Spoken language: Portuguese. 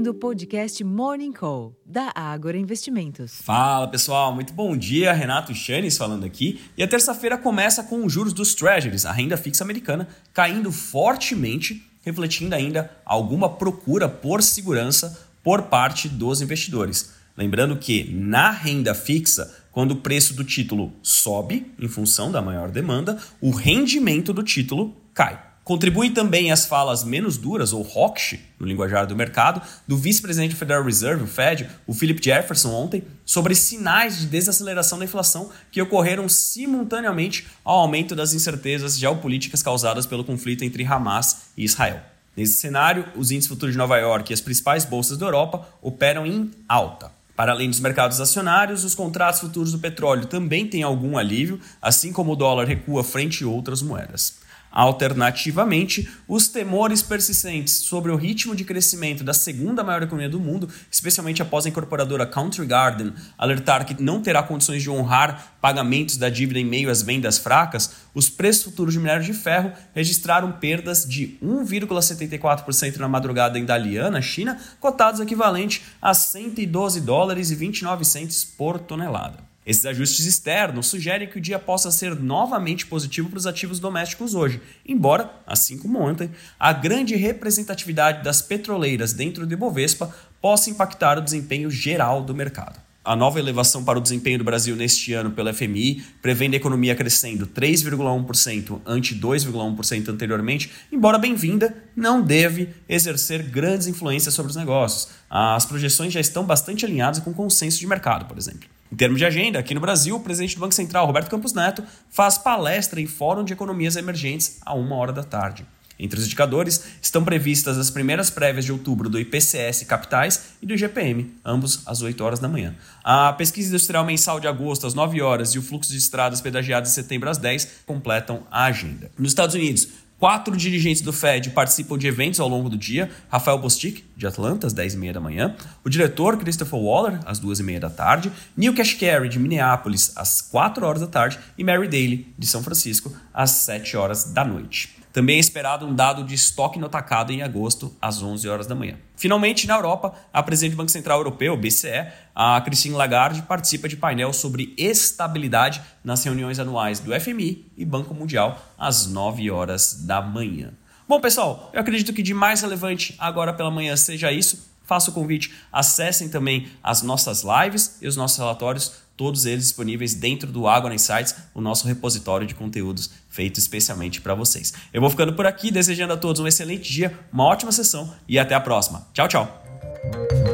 ouvindo o podcast Morning Call, da Ágora Investimentos. Fala pessoal, muito bom dia. Renato Chanes falando aqui. E a terça-feira começa com os juros dos Treasuries, a renda fixa americana, caindo fortemente, refletindo ainda alguma procura por segurança por parte dos investidores. Lembrando que na renda fixa, quando o preço do título sobe em função da maior demanda, o rendimento do título cai. Contribui também as falas menos duras, ou hawkish, no linguajar do mercado, do vice-presidente do Federal Reserve, o Fed, o Philip Jefferson, ontem, sobre sinais de desaceleração da inflação que ocorreram simultaneamente ao aumento das incertezas geopolíticas causadas pelo conflito entre Hamas e Israel. Nesse cenário, os índices futuros de Nova York e as principais bolsas da Europa operam em alta. Para além dos mercados acionários, os contratos futuros do petróleo também têm algum alívio, assim como o dólar recua frente a outras moedas. Alternativamente, os temores persistentes sobre o ritmo de crescimento da segunda maior economia do mundo, especialmente após a incorporadora Country Garden alertar que não terá condições de honrar pagamentos da dívida em meio às vendas fracas, os preços futuros de minério de ferro registraram perdas de 1,74% na madrugada em Dalian, China, cotados equivalente a 112 dólares e 29 centes por tonelada. Esses ajustes externos sugerem que o dia possa ser novamente positivo para os ativos domésticos hoje, embora, assim como ontem, a grande representatividade das petroleiras dentro do Ibovespa possa impactar o desempenho geral do mercado. A nova elevação para o desempenho do Brasil neste ano pela FMI, prevendo a economia crescendo 3,1% ante 2,1% anteriormente, embora bem-vinda, não deve exercer grandes influências sobre os negócios. As projeções já estão bastante alinhadas com o consenso de mercado, por exemplo. Em termos de agenda, aqui no Brasil, o presidente do Banco Central, Roberto Campos Neto, faz palestra em Fórum de Economias Emergentes a uma hora da tarde. Entre os indicadores estão previstas as primeiras prévias de outubro do IPCS Capitais e do IGPM, ambos às 8 horas da manhã. A pesquisa industrial mensal de agosto às 9 horas e o fluxo de estradas pedagiadas de setembro às 10 completam a agenda. Nos Estados Unidos, Quatro dirigentes do Fed participam de eventos ao longo do dia. Rafael Bostic, de Atlanta, às 10h30 da manhã. O diretor, Christopher Waller, às 2h30 da tarde. Neil Kashkari, de Minneapolis, às 4 horas da tarde. E Mary Daly, de São Francisco, às 7 horas da noite. Também é esperado um dado de estoque no atacado em agosto, às 11 horas da manhã. Finalmente, na Europa, a presidente do Banco Central Europeu, BCE, a Christine Lagarde, participa de painel sobre estabilidade nas reuniões anuais do FMI e Banco Mundial, às 9 horas da manhã. Bom, pessoal, eu acredito que de mais relevante agora pela manhã seja isso. Faço o convite, acessem também as nossas lives e os nossos relatórios todos eles disponíveis dentro do Agora Insights, o nosso repositório de conteúdos feito especialmente para vocês. Eu vou ficando por aqui, desejando a todos um excelente dia, uma ótima sessão e até a próxima. Tchau, tchau!